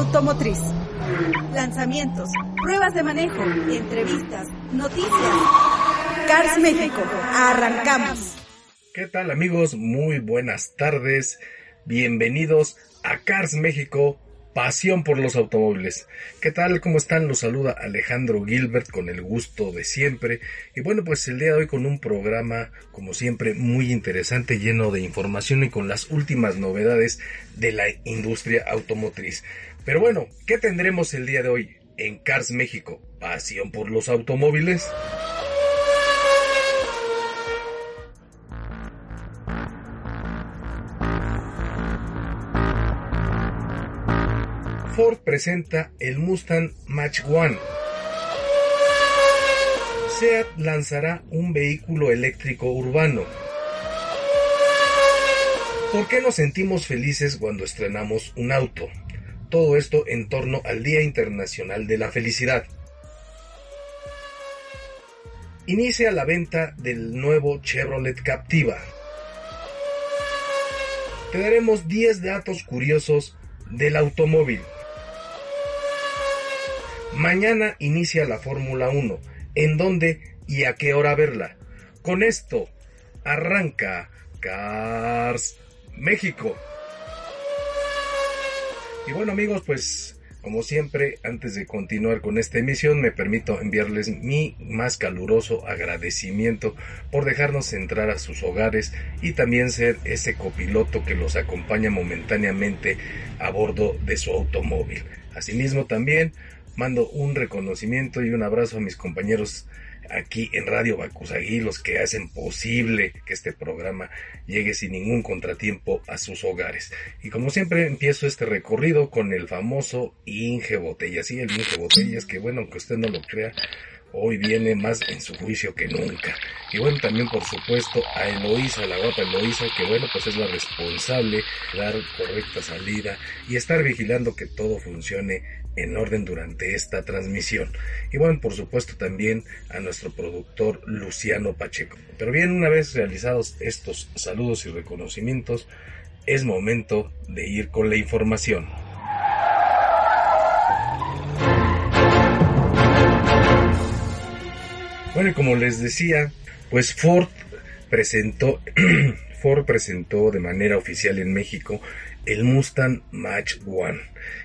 automotriz. Lanzamientos, pruebas de manejo, entrevistas, noticias. Cars México, arrancamos. ¿Qué tal amigos? Muy buenas tardes. Bienvenidos a Cars México, pasión por los automóviles. ¿Qué tal? ¿Cómo están? Los saluda Alejandro Gilbert con el gusto de siempre. Y bueno, pues el día de hoy con un programa, como siempre, muy interesante, lleno de información y con las últimas novedades de la industria automotriz. Pero bueno, ¿qué tendremos el día de hoy en Cars México? Pasión por los automóviles. Ford presenta el Mustang Mach 1. SEAT lanzará un vehículo eléctrico urbano. ¿Por qué nos sentimos felices cuando estrenamos un auto? Todo esto en torno al Día Internacional de la Felicidad. Inicia la venta del nuevo Chevrolet Captiva. Te daremos 10 datos curiosos del automóvil. Mañana inicia la Fórmula 1. ¿En dónde y a qué hora verla? Con esto arranca Cars México. Y bueno amigos, pues como siempre, antes de continuar con esta emisión, me permito enviarles mi más caluroso agradecimiento por dejarnos entrar a sus hogares y también ser ese copiloto que los acompaña momentáneamente a bordo de su automóvil. Asimismo también mando un reconocimiento y un abrazo a mis compañeros aquí en Radio Bacusagui, los que hacen posible que este programa llegue sin ningún contratiempo a sus hogares. Y como siempre empiezo este recorrido con el famoso Inge Botellas. Sí, el Inge Botellas, que bueno, aunque usted no lo crea, hoy viene más en su juicio que nunca. Y bueno, también por supuesto a Eloísa, la guapa Eloísa, que bueno, pues es la responsable de dar correcta salida y estar vigilando que todo funcione en orden durante esta transmisión. Y bueno, por supuesto también a nuestro productor Luciano Pacheco. Pero bien, una vez realizados estos saludos y reconocimientos, es momento de ir con la información. Bueno, y como les decía, pues Ford presentó, Ford presentó de manera oficial en México el Mustang Mach 1.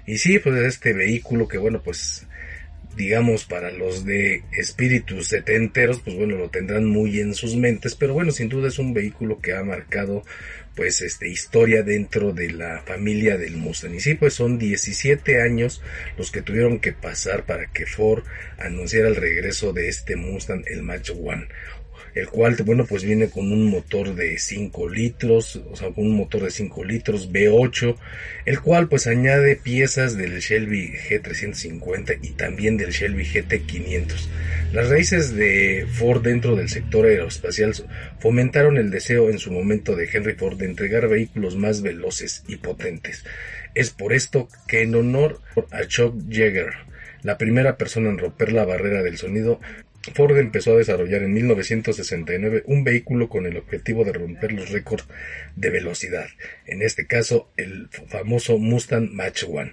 Y sí, pues este vehículo que bueno, pues digamos para los de espíritus setenteros, pues bueno, lo tendrán muy en sus mentes, pero bueno, sin duda es un vehículo que ha marcado pues este historia dentro de la familia del Mustang. Y sí, pues son 17 años los que tuvieron que pasar para que Ford anunciara el regreso de este Mustang, el Mach 1 el cual, bueno, pues viene con un motor de 5 litros, o sea, con un motor de 5 litros V8, el cual pues añade piezas del Shelby G350 y también del Shelby GT500. Las raíces de Ford dentro del sector aeroespacial fomentaron el deseo en su momento de Henry Ford de entregar vehículos más veloces y potentes. Es por esto que en honor a Chuck Yeager, la primera persona en romper la barrera del sonido, Ford empezó a desarrollar en 1969 un vehículo con el objetivo de romper los récords de velocidad, en este caso el famoso Mustang Mach 1.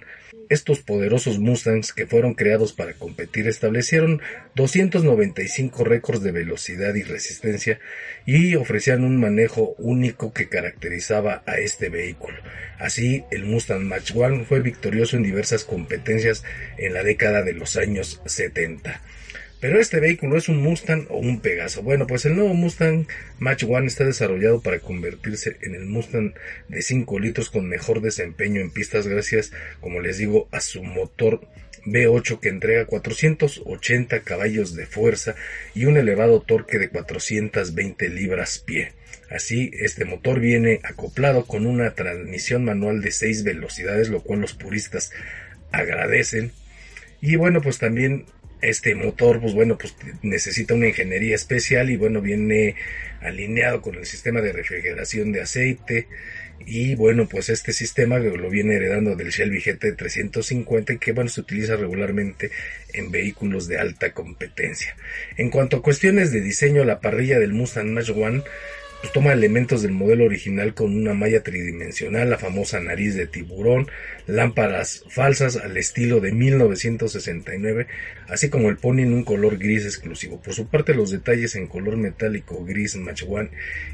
Estos poderosos Mustangs que fueron creados para competir establecieron 295 récords de velocidad y resistencia y ofrecían un manejo único que caracterizaba a este vehículo. Así, el Mustang Mach 1 fue victorioso en diversas competencias en la década de los años 70. Pero este vehículo es un Mustang o un Pegaso. Bueno, pues el nuevo Mustang Match One está desarrollado para convertirse en el Mustang de 5 litros con mejor desempeño en pistas gracias, como les digo, a su motor V8 que entrega 480 caballos de fuerza y un elevado torque de 420 libras pie. Así, este motor viene acoplado con una transmisión manual de 6 velocidades, lo cual los puristas agradecen. Y bueno, pues también este motor, pues bueno, pues necesita una ingeniería especial y bueno, viene alineado con el sistema de refrigeración de aceite. Y bueno, pues este sistema lo viene heredando del Shelby GT 350 y que bueno, se utiliza regularmente en vehículos de alta competencia. En cuanto a cuestiones de diseño, la parrilla del Mustang Mach One pues toma elementos del modelo original con una malla tridimensional, la famosa nariz de tiburón, lámparas falsas al estilo de 1969, así como el pony en un color gris exclusivo. Por su parte, los detalles en color metálico gris Match One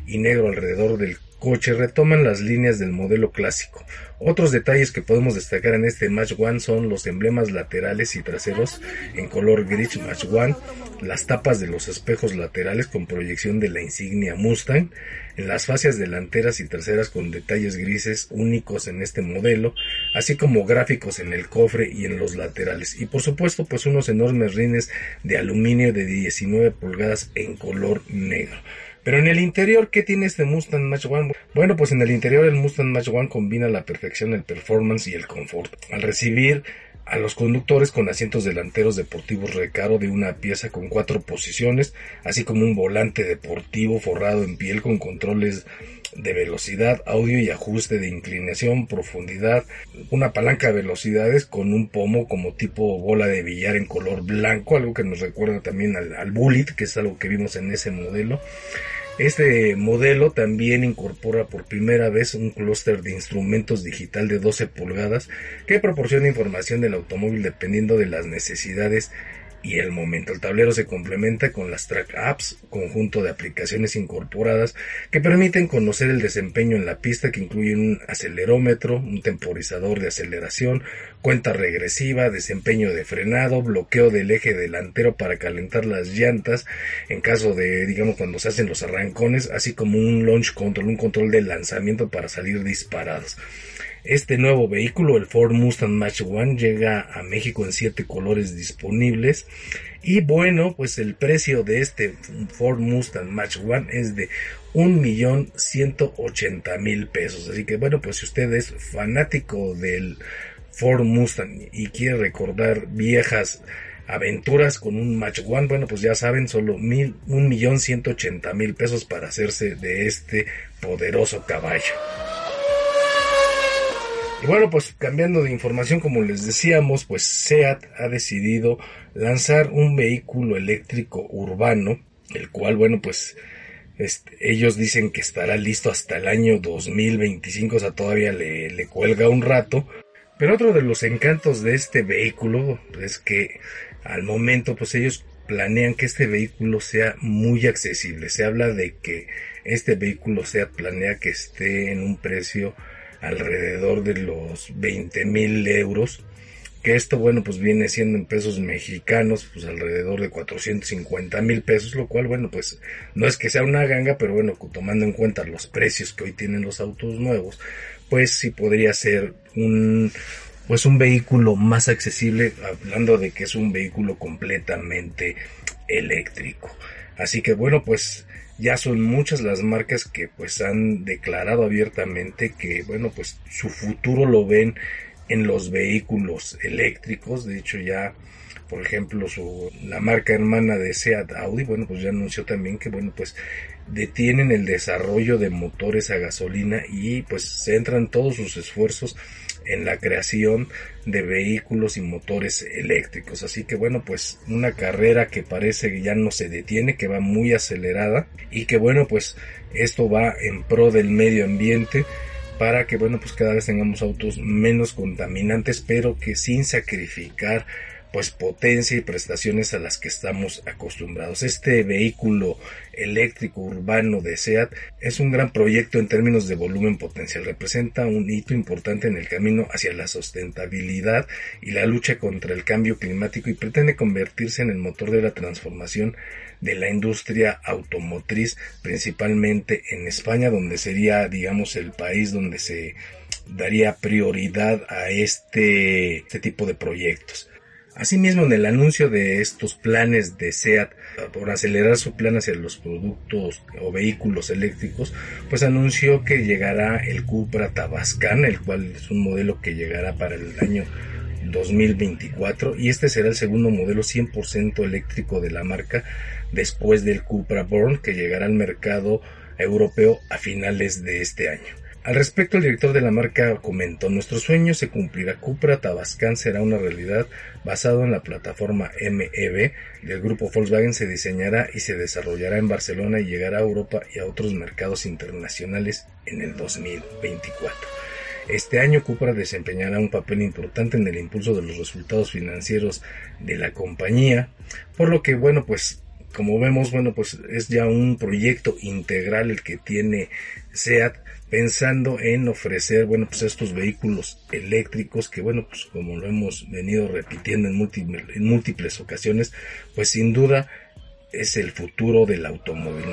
y negro alrededor del coche retoman las líneas del modelo clásico. Otros detalles que podemos destacar en este Match One son los emblemas laterales y traseros en color gris Match One, las tapas de los espejos laterales con proyección de la insignia Mustang, en las fases delanteras y traseras con detalles grises únicos en este modelo, así como gráficos en el cofre y en los laterales. Y por supuesto, pues unos enormes rines de aluminio de 19 pulgadas en color negro. Pero en el interior, ¿qué tiene este Mustang Mach One? Bueno, pues en el interior el Mustang Mach One combina la perfección, el performance y el confort. Al recibir a los conductores con asientos delanteros deportivos recaro de una pieza con cuatro posiciones, así como un volante deportivo forrado en piel con controles de velocidad, audio y ajuste de inclinación, profundidad, una palanca de velocidades con un pomo como tipo bola de billar en color blanco, algo que nos recuerda también al, Bullet, que es algo que vimos en ese modelo. Este modelo también incorpora por primera vez un clúster de instrumentos digital de 12 pulgadas que proporciona información del automóvil dependiendo de las necesidades y el momento. El tablero se complementa con las Track Apps, conjunto de aplicaciones incorporadas que permiten conocer el desempeño en la pista que incluyen un acelerómetro, un temporizador de aceleración, cuenta regresiva, desempeño de frenado, bloqueo del eje delantero para calentar las llantas en caso de, digamos, cuando se hacen los arrancones, así como un launch control, un control de lanzamiento para salir disparados. Este nuevo vehículo, el Ford Mustang Mach One, llega a México en siete colores disponibles. Y bueno, pues el precio de este Ford Mustang Mach One es de un millón ciento ochenta mil pesos. Así que bueno, pues si usted es fanático del Ford Mustang y quiere recordar viejas aventuras con un Match One, bueno, pues ya saben, solo mil, un millón ciento ochenta mil pesos para hacerse de este poderoso caballo. Y bueno, pues cambiando de información, como les decíamos, pues SEAT ha decidido lanzar un vehículo eléctrico urbano, el cual, bueno, pues este, ellos dicen que estará listo hasta el año 2025, o sea, todavía le, le cuelga un rato. Pero otro de los encantos de este vehículo es que al momento, pues ellos planean que este vehículo sea muy accesible. Se habla de que este vehículo SEAT planea que esté en un precio alrededor de los 20 mil euros que esto bueno pues viene siendo en pesos mexicanos pues alrededor de 450 mil pesos lo cual bueno pues no es que sea una ganga pero bueno tomando en cuenta los precios que hoy tienen los autos nuevos pues sí podría ser un pues un vehículo más accesible hablando de que es un vehículo completamente eléctrico. Así que bueno pues ya son muchas las marcas que pues han declarado abiertamente que bueno pues su futuro lo ven en los vehículos eléctricos. De hecho ya por ejemplo su la marca hermana de Seat Audi bueno pues ya anunció también que bueno pues detienen el desarrollo de motores a gasolina y pues centran todos sus esfuerzos en la creación de vehículos y motores eléctricos. Así que bueno, pues una carrera que parece que ya no se detiene, que va muy acelerada y que bueno, pues esto va en pro del medio ambiente para que bueno, pues cada vez tengamos autos menos contaminantes, pero que sin sacrificar pues potencia y prestaciones a las que estamos acostumbrados. Este vehículo eléctrico urbano de SEAT es un gran proyecto en términos de volumen potencial. Representa un hito importante en el camino hacia la sustentabilidad y la lucha contra el cambio climático y pretende convertirse en el motor de la transformación de la industria automotriz, principalmente en España, donde sería, digamos, el país donde se daría prioridad a este, este tipo de proyectos. Asimismo, en el anuncio de estos planes de SEAT por acelerar su plan hacia los productos o vehículos eléctricos, pues anunció que llegará el Cupra Tabascan, el cual es un modelo que llegará para el año 2024 y este será el segundo modelo 100% eléctrico de la marca después del Cupra Born que llegará al mercado europeo a finales de este año. Al respecto, el director de la marca comentó, nuestro sueño se cumplirá. Cupra Tabascan será una realidad basado en la plataforma MEB del grupo Volkswagen. Se diseñará y se desarrollará en Barcelona y llegará a Europa y a otros mercados internacionales en el 2024. Este año Cupra desempeñará un papel importante en el impulso de los resultados financieros de la compañía, por lo que bueno, pues como vemos, bueno, pues es ya un proyecto integral el que tiene SEAT pensando en ofrecer, bueno, pues estos vehículos eléctricos que, bueno, pues como lo hemos venido repitiendo en múltiples, ocasiones, pues sin duda es el futuro del automóvil.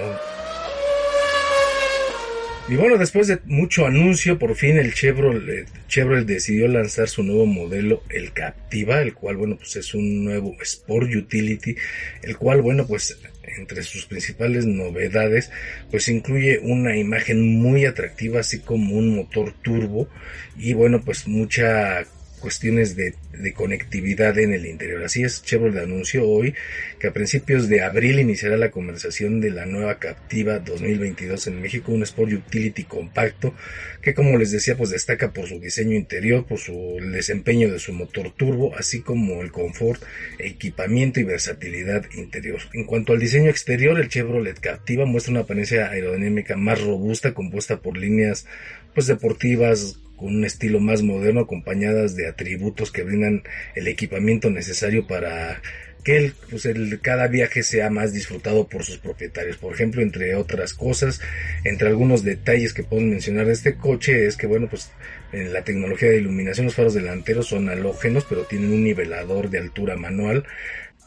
Y bueno, después de mucho anuncio, por fin el Chevrolet, Chevrolet decidió lanzar su nuevo modelo, el Captiva, el cual, bueno, pues es un nuevo Sport Utility, el cual, bueno, pues entre sus principales novedades, pues incluye una imagen muy atractiva, así como un motor turbo y, bueno, pues mucha cuestiones de, conectividad en el interior. Así es, Chevrolet anunció hoy que a principios de abril iniciará la conversación de la nueva Captiva 2022 en México, un Sport Utility compacto que como les decía pues destaca por su diseño interior, por su desempeño de su motor turbo, así como el confort, equipamiento y versatilidad interior. En cuanto al diseño exterior, el Chevrolet Captiva muestra una apariencia aerodinámica más robusta compuesta por líneas pues deportivas con un estilo más moderno acompañadas de atributos que brindan el equipamiento necesario para que el, pues el, cada viaje sea más disfrutado por sus propietarios. Por ejemplo, entre otras cosas, entre algunos detalles que puedo mencionar de este coche es que, bueno, pues en la tecnología de iluminación los faros delanteros son halógenos, pero tienen un nivelador de altura manual,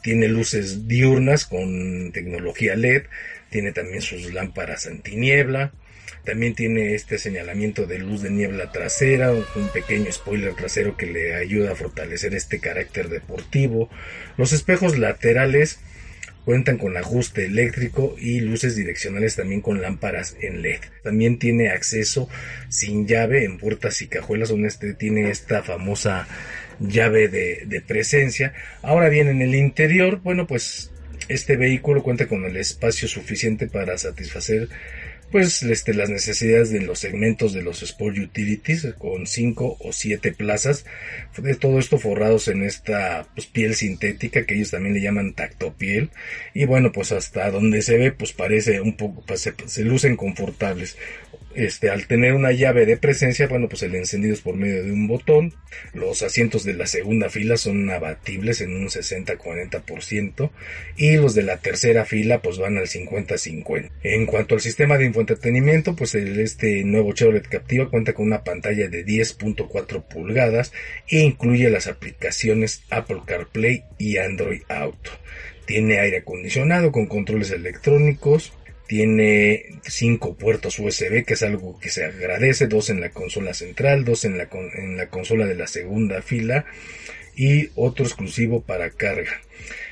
tiene luces diurnas con tecnología LED, tiene también sus lámparas antiniebla, también tiene este señalamiento de luz de niebla trasera, un pequeño spoiler trasero que le ayuda a fortalecer este carácter deportivo. Los espejos laterales cuentan con ajuste eléctrico y luces direccionales también con lámparas en LED. También tiene acceso sin llave en puertas y cajuelas donde este tiene esta famosa llave de, de presencia. Ahora bien, en el interior, bueno, pues este vehículo cuenta con el espacio suficiente para satisfacer pues este, las necesidades de los segmentos de los Sport Utilities con 5 o 7 plazas de todo esto forrados en esta pues, piel sintética que ellos también le llaman tactopiel. Y bueno pues hasta donde se ve pues parece un poco pues, se, se lucen confortables este, al tener una llave de presencia, bueno, pues el encendido es por medio de un botón. Los asientos de la segunda fila son abatibles en un 60-40% y los de la tercera fila pues van al 50-50. En cuanto al sistema de infoentretenimiento, pues este nuevo Chevrolet Captiva cuenta con una pantalla de 10.4 pulgadas e incluye las aplicaciones Apple CarPlay y Android Auto. Tiene aire acondicionado con controles electrónicos, tiene cinco puertos USB, que es algo que se agradece, dos en la consola central, dos en la, en la consola de la segunda fila y otro exclusivo para carga.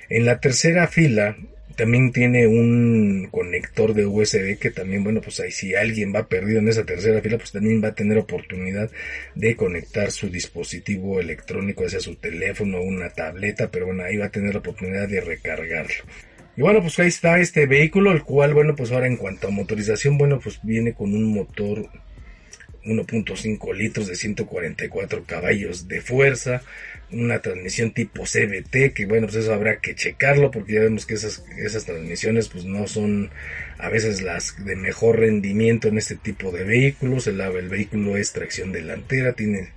En la tercera fila también tiene un conector de USB que también, bueno, pues ahí si alguien va perdido en esa tercera fila, pues también va a tener oportunidad de conectar su dispositivo electrónico, sea su teléfono una tableta, pero bueno, ahí va a tener la oportunidad de recargarlo. Y bueno, pues ahí está este vehículo, el cual, bueno, pues ahora en cuanto a motorización, bueno, pues viene con un motor 1.5 litros de 144 caballos de fuerza, una transmisión tipo CBT, que bueno, pues eso habrá que checarlo porque ya vemos que esas, esas transmisiones pues no son a veces las de mejor rendimiento en este tipo de vehículos, el, el vehículo es tracción delantera, tiene...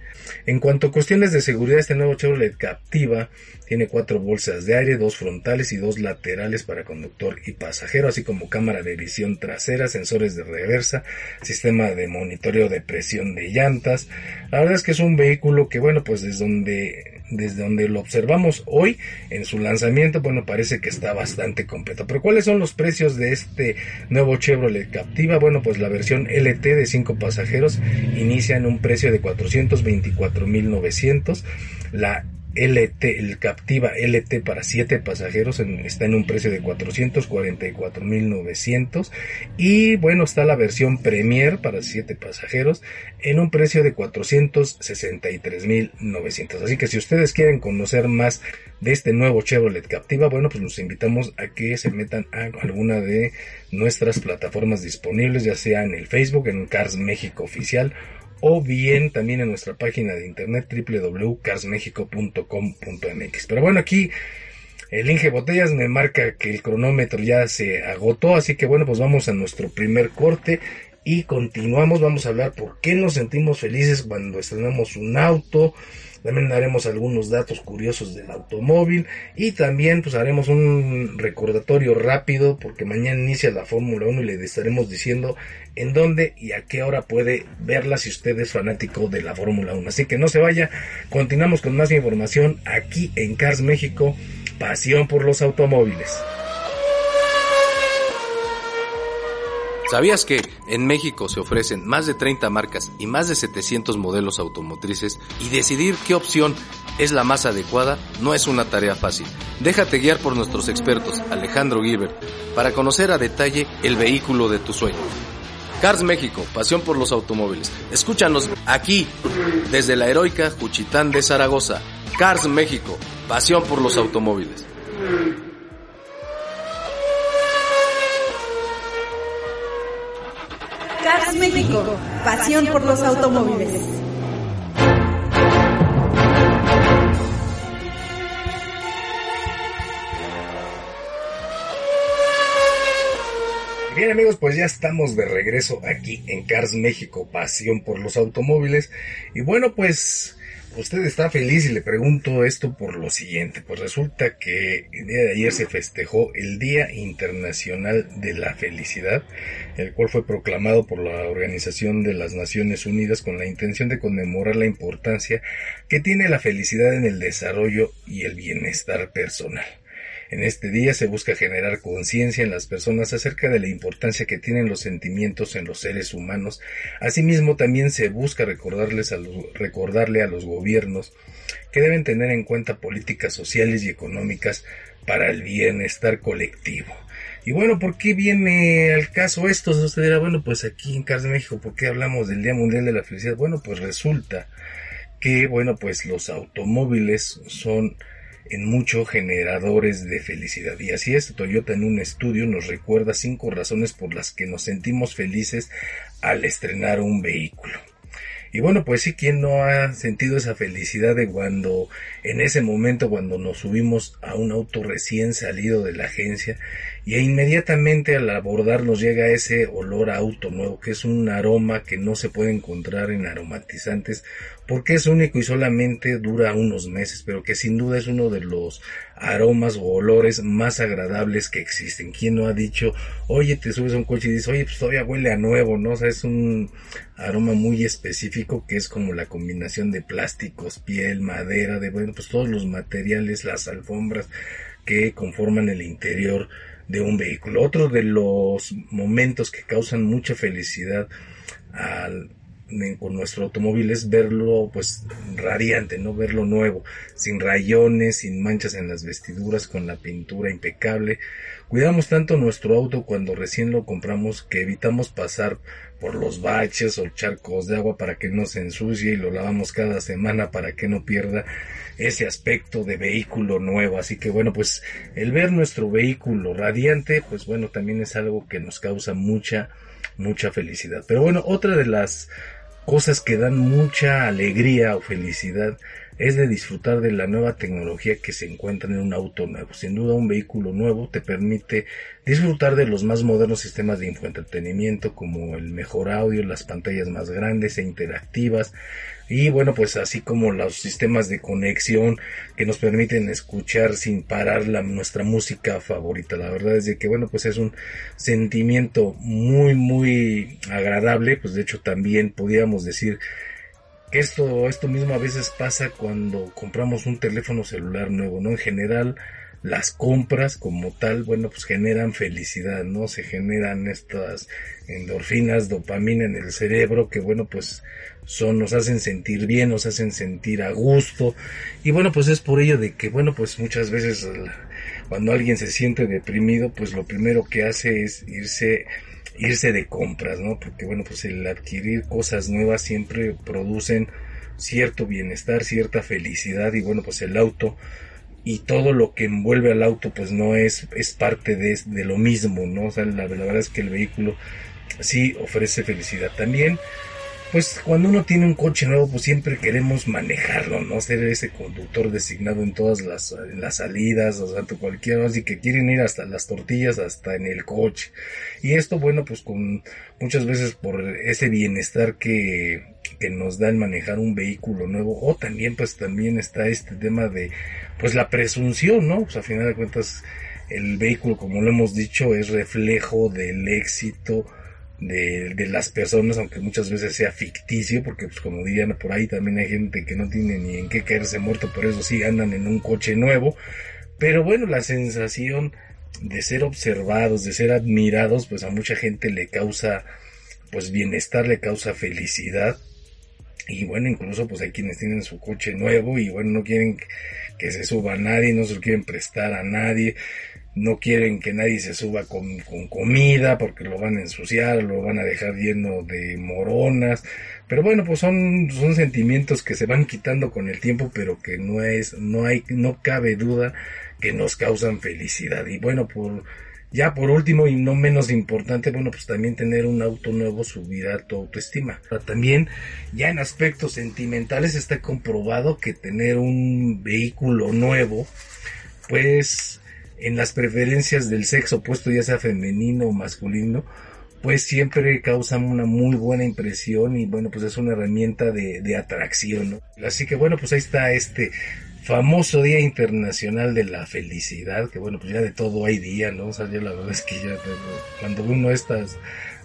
En cuanto a cuestiones de seguridad, este nuevo Chevrolet Captiva tiene cuatro bolsas de aire, dos frontales y dos laterales para conductor y pasajero, así como cámara de visión trasera, sensores de reversa, sistema de monitoreo de presión de llantas. La verdad es que es un vehículo que, bueno, pues desde donde desde donde lo observamos hoy en su lanzamiento, bueno, parece que está bastante completo. Pero ¿cuáles son los precios de este nuevo Chevrolet Captiva? Bueno, pues la versión LT de 5 pasajeros inicia en un precio de 424.900. La LT, el Captiva LT para 7 pasajeros está en un precio de 444.900 y bueno está la versión Premier para 7 pasajeros en un precio de 463.900 así que si ustedes quieren conocer más de este nuevo Chevrolet Captiva bueno pues los invitamos a que se metan a alguna de nuestras plataformas disponibles ya sea en el Facebook en Cars México Oficial o bien también en nuestra página de internet www.carsmexico.com.mx. Pero bueno, aquí el Inge Botellas me marca que el cronómetro ya se agotó, así que bueno, pues vamos a nuestro primer corte y continuamos. Vamos a hablar por qué nos sentimos felices cuando estrenamos un auto, también daremos algunos datos curiosos del automóvil y también pues haremos un recordatorio rápido porque mañana inicia la Fórmula 1 y le estaremos diciendo en dónde y a qué hora puede verla si usted es fanático de la Fórmula 1. Así que no se vaya, continuamos con más información aquí en Cars México, pasión por los automóviles. ¿Sabías que en México se ofrecen más de 30 marcas y más de 700 modelos automotrices y decidir qué opción es la más adecuada no es una tarea fácil? Déjate guiar por nuestros expertos Alejandro Gilbert para conocer a detalle el vehículo de tu sueño. Cars México, pasión por los automóviles. Escúchanos aquí desde la heroica Juchitán de Zaragoza. Cars México, pasión por los automóviles. Cars México, pasión por los automóviles. Bien amigos, pues ya estamos de regreso aquí en Cars México, pasión por los automóviles. Y bueno, pues usted está feliz y le pregunto esto por lo siguiente. Pues resulta que el día de ayer se festejó el Día Internacional de la Felicidad, el cual fue proclamado por la Organización de las Naciones Unidas con la intención de conmemorar la importancia que tiene la felicidad en el desarrollo y el bienestar personal. En este día se busca generar conciencia en las personas acerca de la importancia que tienen los sentimientos en los seres humanos. Asimismo, también se busca recordarles a recordarle a los gobiernos que deben tener en cuenta políticas sociales y económicas para el bienestar colectivo. Y bueno, ¿por qué viene al caso esto? Usted dirá, bueno, pues aquí en Cars de México, ¿por qué hablamos del Día Mundial de la Felicidad? Bueno, pues resulta que, bueno, pues los automóviles son en mucho generadores de felicidad. Y así es, Toyota en un estudio nos recuerda cinco razones por las que nos sentimos felices al estrenar un vehículo. Y bueno, pues sí, ¿quién no ha sentido esa felicidad de cuando, en ese momento, cuando nos subimos a un auto recién salido de la agencia y inmediatamente al abordar nos llega ese olor a auto nuevo, que es un aroma que no se puede encontrar en aromatizantes porque es único y solamente dura unos meses, pero que sin duda es uno de los aromas o olores más agradables que existen. ¿Quién no ha dicho, oye, te subes a un coche y dices, oye, pues todavía huele a nuevo, ¿no? O sea, es un aroma muy específico que es como la combinación de plásticos, piel, madera, de, bueno, pues todos los materiales, las alfombras que conforman el interior de un vehículo. Otro de los momentos que causan mucha felicidad al con nuestro automóvil es verlo pues radiante, no verlo nuevo, sin rayones, sin manchas en las vestiduras, con la pintura impecable. Cuidamos tanto nuestro auto cuando recién lo compramos que evitamos pasar por los baches o charcos de agua para que no se ensucie y lo lavamos cada semana para que no pierda ese aspecto de vehículo nuevo. Así que bueno, pues el ver nuestro vehículo radiante, pues bueno, también es algo que nos causa mucha, mucha felicidad. Pero bueno, otra de las cosas que dan mucha alegría o felicidad es de disfrutar de la nueva tecnología que se encuentra en un auto nuevo. Sin duda un vehículo nuevo te permite disfrutar de los más modernos sistemas de infoentretenimiento como el mejor audio, las pantallas más grandes e interactivas, y bueno pues así como los sistemas de conexión que nos permiten escuchar sin parar la, nuestra música favorita. La verdad es de que bueno pues es un sentimiento muy muy agradable. Pues de hecho también podríamos decir que esto esto mismo a veces pasa cuando compramos un teléfono celular nuevo no en general las compras como tal, bueno, pues generan felicidad, ¿no? Se generan estas endorfinas, dopamina en el cerebro que, bueno, pues son, nos hacen sentir bien, nos hacen sentir a gusto. Y bueno, pues es por ello de que, bueno, pues muchas veces cuando alguien se siente deprimido, pues lo primero que hace es irse irse de compras, ¿no? Porque bueno, pues el adquirir cosas nuevas siempre producen cierto bienestar, cierta felicidad y bueno, pues el auto y todo lo que envuelve al auto pues no es, es parte de, de lo mismo, ¿no? O sea, la, la, verdad es que el vehículo sí ofrece felicidad. También, pues cuando uno tiene un coche nuevo pues siempre queremos manejarlo, ¿no? Ser ese conductor designado en todas las, las salidas, o sea, cualquier, así que quieren ir hasta las tortillas, hasta en el coche. Y esto, bueno, pues con muchas veces por ese bienestar que, que nos da el manejar un vehículo nuevo o también pues también está este tema de pues la presunción, ¿no? Pues a final de cuentas el vehículo como lo hemos dicho es reflejo del éxito de, las personas, aunque muchas veces sea ficticio, porque pues como dirían por ahí también hay gente que no tiene ni en qué caerse muerto, por eso sí andan en un coche nuevo, pero bueno, la sensación de ser observados, de ser admirados, pues a mucha gente le causa pues bienestar, le causa felicidad. Y bueno, incluso pues hay quienes tienen su coche nuevo y bueno, no quieren que se suba a nadie, no se lo quieren prestar a nadie, no quieren que nadie se suba con, con, comida porque lo van a ensuciar, lo van a dejar lleno de moronas. Pero bueno, pues son, son sentimientos que se van quitando con el tiempo, pero que no es, no hay, no cabe duda que nos causan felicidad. Y bueno, por, ya por último y no menos importante, bueno, pues también tener un auto nuevo subirá tu autoestima. También ya en aspectos sentimentales está comprobado que tener un vehículo nuevo, pues en las preferencias del sexo opuesto, ya sea femenino o masculino, pues siempre causan una muy buena impresión y bueno, pues es una herramienta de, de atracción, ¿no? Así que bueno, pues ahí está este famoso Día Internacional de la Felicidad, que bueno, pues ya de todo hay día, ¿no? O sea, yo la verdad es que ya cuando uno estas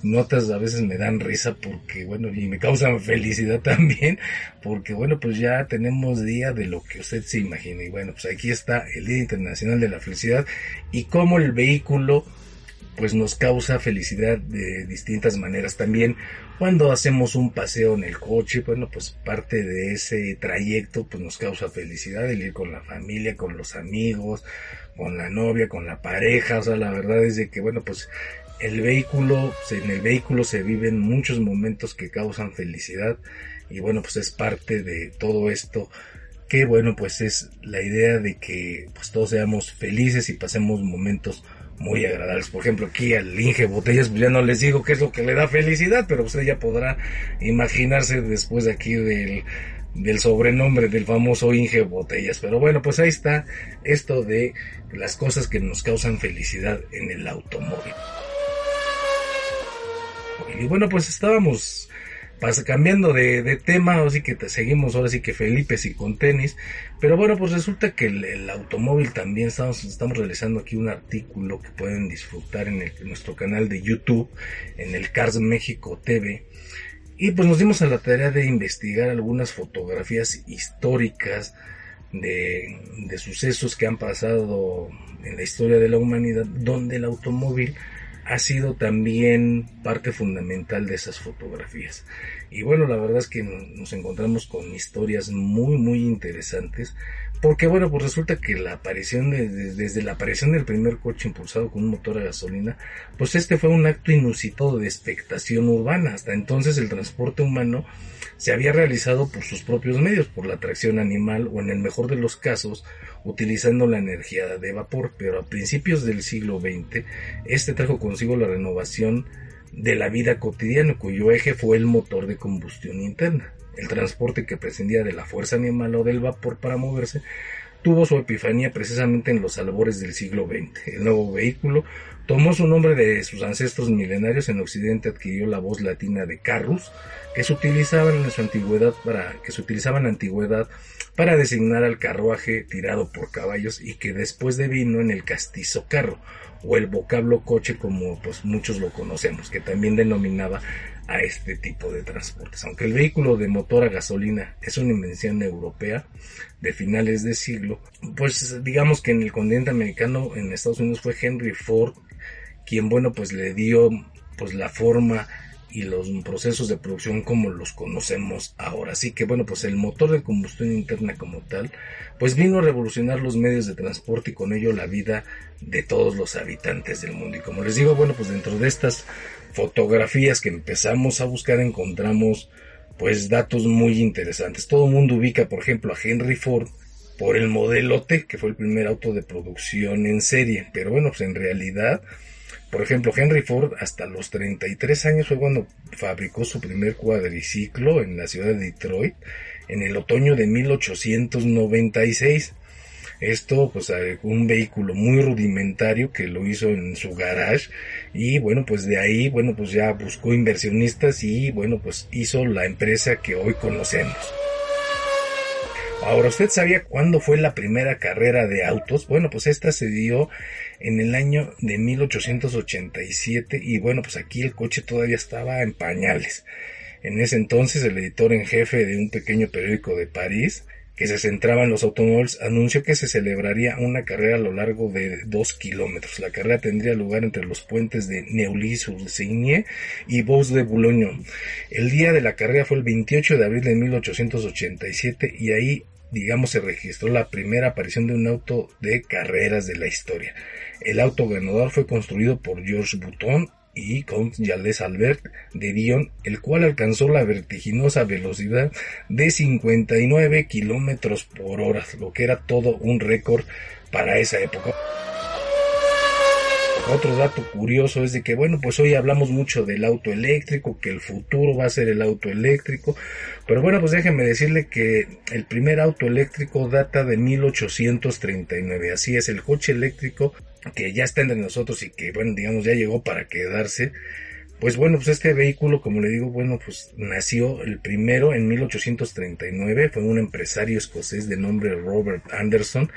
notas a veces me dan risa porque, bueno, y me causan felicidad también, porque bueno, pues ya tenemos día de lo que usted se imagina. Y bueno, pues aquí está el Día Internacional de la Felicidad y cómo el vehículo pues nos causa felicidad de distintas maneras. También cuando hacemos un paseo en el coche, bueno, pues parte de ese trayecto pues nos causa felicidad el ir con la familia, con los amigos, con la novia, con la pareja, o sea, la verdad es de que bueno, pues el vehículo, en el vehículo se viven muchos momentos que causan felicidad y bueno, pues es parte de todo esto que bueno, pues es la idea de que pues todos seamos felices y pasemos momentos muy agradables. Por ejemplo, aquí al Inge Botellas, pues ya no les digo qué es lo que le da felicidad, pero usted ya podrá imaginarse después de aquí del, del sobrenombre del famoso Inge Botellas. Pero bueno, pues ahí está esto de las cosas que nos causan felicidad en el automóvil. Y bueno, pues estábamos cambiando de, tema, así que seguimos ahora sí que Felipe y con tenis, pero bueno, pues resulta que el, automóvil también estamos, estamos realizando aquí un artículo que pueden disfrutar en, nuestro canal de YouTube, en el Cars México TV, y pues nos dimos a la tarea de investigar algunas fotografías históricas de, de sucesos que han pasado en la historia de la humanidad, donde el automóvil ha sido también parte fundamental de esas fotografías. Y bueno, la verdad es que nos encontramos con historias muy, muy interesantes. Porque bueno, pues resulta que la aparición de, desde la aparición del primer coche impulsado con un motor a gasolina, pues este fue un acto inusitado de expectación urbana. Hasta entonces el transporte humano se había realizado por sus propios medios, por la tracción animal o en el mejor de los casos utilizando la energía de vapor, pero a principios del siglo XX este trajo consigo la renovación de la vida cotidiana, cuyo eje fue el motor de combustión interna. el transporte que prescindía de la fuerza animal o del vapor para moverse, tuvo su epifanía precisamente en los albores del siglo XX. El nuevo vehículo tomó su nombre de sus ancestros milenarios en Occidente, adquirió la voz latina de carrus, que se utilizaban en su antigüedad para, que se utilizaban en la antigüedad para designar al carruaje tirado por caballos y que después devino en el castizo carro o el vocablo coche como pues muchos lo conocemos, que también denominaba a este tipo de transportes. Aunque el vehículo de motor a gasolina es una invención europea de finales de siglo, pues digamos que en el continente americano, en Estados Unidos fue Henry Ford quien bueno pues le dio pues la forma y los procesos de producción como los conocemos ahora. Así que bueno, pues el motor de combustión interna como tal, pues vino a revolucionar los medios de transporte y con ello la vida de todos los habitantes del mundo. Y como les digo, bueno, pues dentro de estas fotografías que empezamos a buscar encontramos pues datos muy interesantes. Todo el mundo ubica, por ejemplo, a Henry Ford por el modelo T, que fue el primer auto de producción en serie. Pero bueno, pues en realidad por ejemplo, Henry Ford hasta los 33 años fue cuando fabricó su primer cuadriciclo en la ciudad de Detroit en el otoño de 1896. Esto, pues, un vehículo muy rudimentario que lo hizo en su garage y bueno, pues de ahí, bueno, pues ya buscó inversionistas y bueno, pues hizo la empresa que hoy conocemos. Ahora, ¿usted sabía cuándo fue la primera carrera de autos? Bueno, pues esta se dio en el año de 1887 y bueno, pues aquí el coche todavía estaba en pañales. En ese entonces el editor en jefe de un pequeño periódico de París, que se centraba en los automóviles, anunció que se celebraría una carrera a lo largo de dos kilómetros. La carrera tendría lugar entre los puentes de Neuilly-sur-Seine y Vaux de Boulogne. El día de la carrera fue el 28 de abril de 1887 y ahí digamos, se registró la primera aparición de un auto de carreras de la historia. El auto ganador fue construido por Georges Bouton y Count Jalès Albert de Dion, el cual alcanzó la vertiginosa velocidad de 59 kilómetros por hora, lo que era todo un récord para esa época. Otro dato curioso es de que, bueno, pues hoy hablamos mucho del auto eléctrico, que el futuro va a ser el auto eléctrico, pero bueno, pues déjenme decirle que el primer auto eléctrico data de 1839, así es, el coche eléctrico que ya está entre nosotros y que, bueno, digamos, ya llegó para quedarse, pues bueno, pues este vehículo, como le digo, bueno, pues nació el primero en 1839, fue un empresario escocés de nombre Robert Anderson,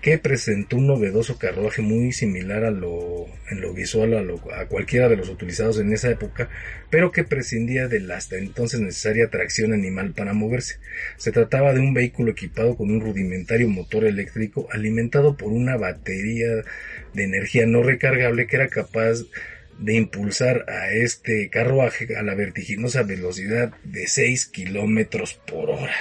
que presentó un novedoso carruaje muy similar a lo, en lo visual a, lo, a cualquiera de los utilizados en esa época, pero que prescindía de la hasta entonces necesaria tracción animal para moverse. Se trataba de un vehículo equipado con un rudimentario motor eléctrico alimentado por una batería de energía no recargable que era capaz de impulsar a este carruaje a la vertiginosa velocidad de 6 kilómetros por hora.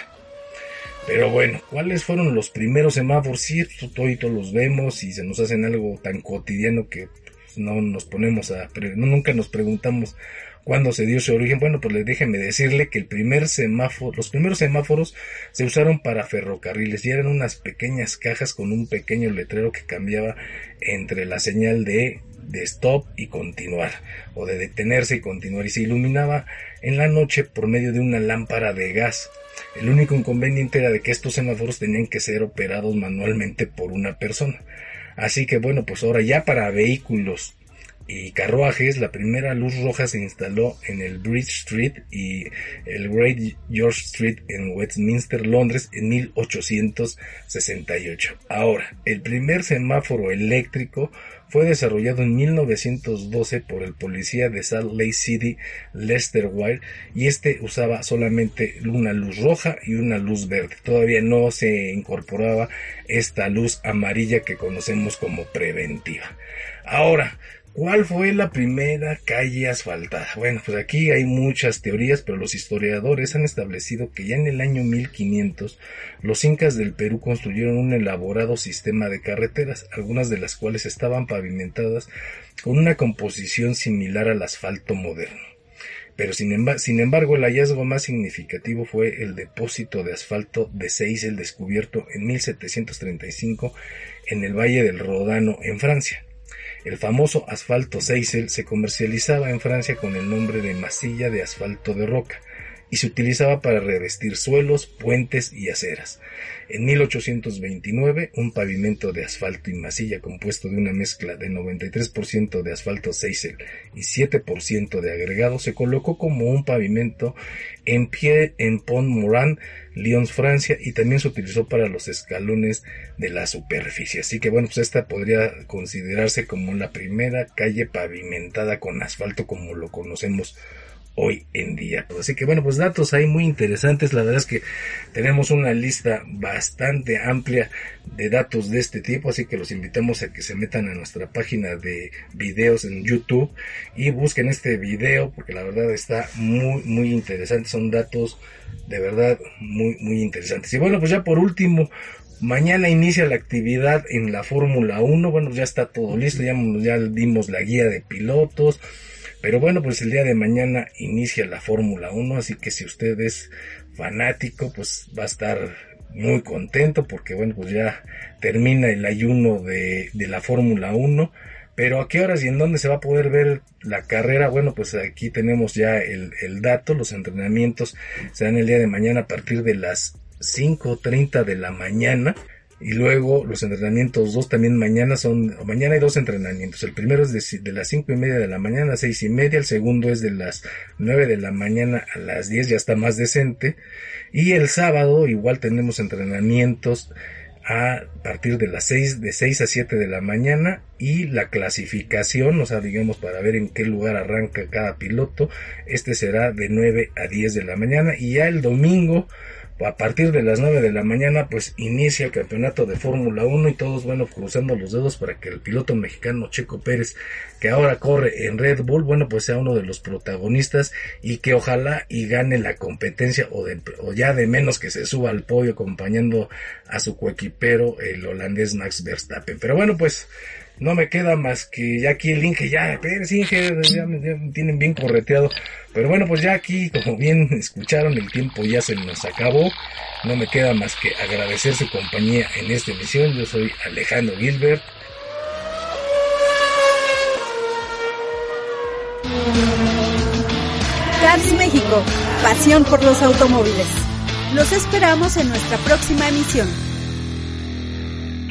Pero bueno, ¿cuáles fueron los primeros semáforos? Sí, todos los vemos y se nos hacen algo tan cotidiano que pues, no nos ponemos a, nunca nos preguntamos cuándo se dio su origen. Bueno, pues déjenme decirle que el primer semáforo, los primeros semáforos se usaron para ferrocarriles y eran unas pequeñas cajas con un pequeño letrero que cambiaba entre la señal de de stop y continuar, o de detenerse y continuar, y se iluminaba en la noche por medio de una lámpara de gas. El único inconveniente era de que estos semáforos tenían que ser operados manualmente por una persona. Así que bueno, pues ahora ya para vehículos y carruajes, la primera luz roja se instaló en el Bridge Street y el Great George Street en Westminster, Londres, en 1868. Ahora, el primer semáforo eléctrico fue desarrollado en 1912 por el policía de Salt Lake City, Lester White, y este usaba solamente una luz roja y una luz verde. Todavía no se incorporaba esta luz amarilla que conocemos como preventiva. Ahora, ¿Cuál fue la primera calle asfaltada? Bueno, pues aquí hay muchas teorías, pero los historiadores han establecido que ya en el año 1500 los incas del Perú construyeron un elaborado sistema de carreteras, algunas de las cuales estaban pavimentadas con una composición similar al asfalto moderno. Pero sin, embargo, el hallazgo más significativo fue el depósito de asfalto de Seisel descubierto en 1735 en el Valle del Rodano, en Francia. El famoso asfalto Seisel se comercializaba en Francia con el nombre de masilla de asfalto de roca y se utilizaba para revestir suelos, puentes y aceras. En 1829, un pavimento de asfalto y masilla compuesto de una mezcla de 93% de asfalto Seisel y 7% de agregado se colocó como un pavimento en pie en Pont Moran, Lyons, Francia, y también se utilizó para los escalones de la superficie. Así que bueno, pues esta podría considerarse como la primera calle pavimentada con asfalto como lo conocemos hoy en día. Así que bueno, pues datos ahí muy interesantes. La verdad es que tenemos una lista bastante amplia de datos de este tipo, así que los invitamos a que se metan a nuestra página de videos en YouTube y busquen este video porque la verdad está muy muy interesante. Son datos de verdad muy muy interesantes. Y bueno, pues ya por último, Mañana inicia la actividad en la Fórmula 1. Bueno, ya está todo listo. Ya, ya dimos la guía de pilotos pero bueno, pues el día de mañana inicia la Fórmula 1, así que si usted es fanático, pues va a estar muy contento porque bueno, pues ya termina el ayuno de, de la Fórmula 1. Pero a qué horas y en dónde se va a poder ver la carrera? Bueno, pues aquí tenemos ya el, el dato. Los entrenamientos serán el día de mañana a partir de las 5.30 de la mañana. Y luego los entrenamientos dos también mañana son, mañana hay dos entrenamientos. El primero es de, de, las cinco y media de la mañana a seis y media. El segundo es de las nueve de la mañana a las diez, ya está más decente. Y el sábado igual tenemos entrenamientos a partir de las seis, de seis a siete de la mañana y la clasificación, o sea, digamos para ver en qué lugar arranca cada piloto, este será de nueve a diez de la mañana y ya el domingo a partir de las 9 de la mañana pues inicia el campeonato de Fórmula 1 y todos bueno cruzando los dedos para que el piloto mexicano Checo Pérez que ahora corre en Red Bull bueno pues sea uno de los protagonistas y que ojalá y gane la competencia o, de, o ya de menos que se suba al podio acompañando a su coequipero el holandés Max Verstappen. Pero bueno pues no me queda más que ya aquí el Inge, ya, Pérez Inge, ya me, ya me tienen bien correteado. Pero bueno, pues ya aquí, como bien escucharon, el tiempo ya se nos acabó. No me queda más que agradecer su compañía en esta emisión. Yo soy Alejandro Gilbert. Cars México, pasión por los automóviles. Los esperamos en nuestra próxima emisión.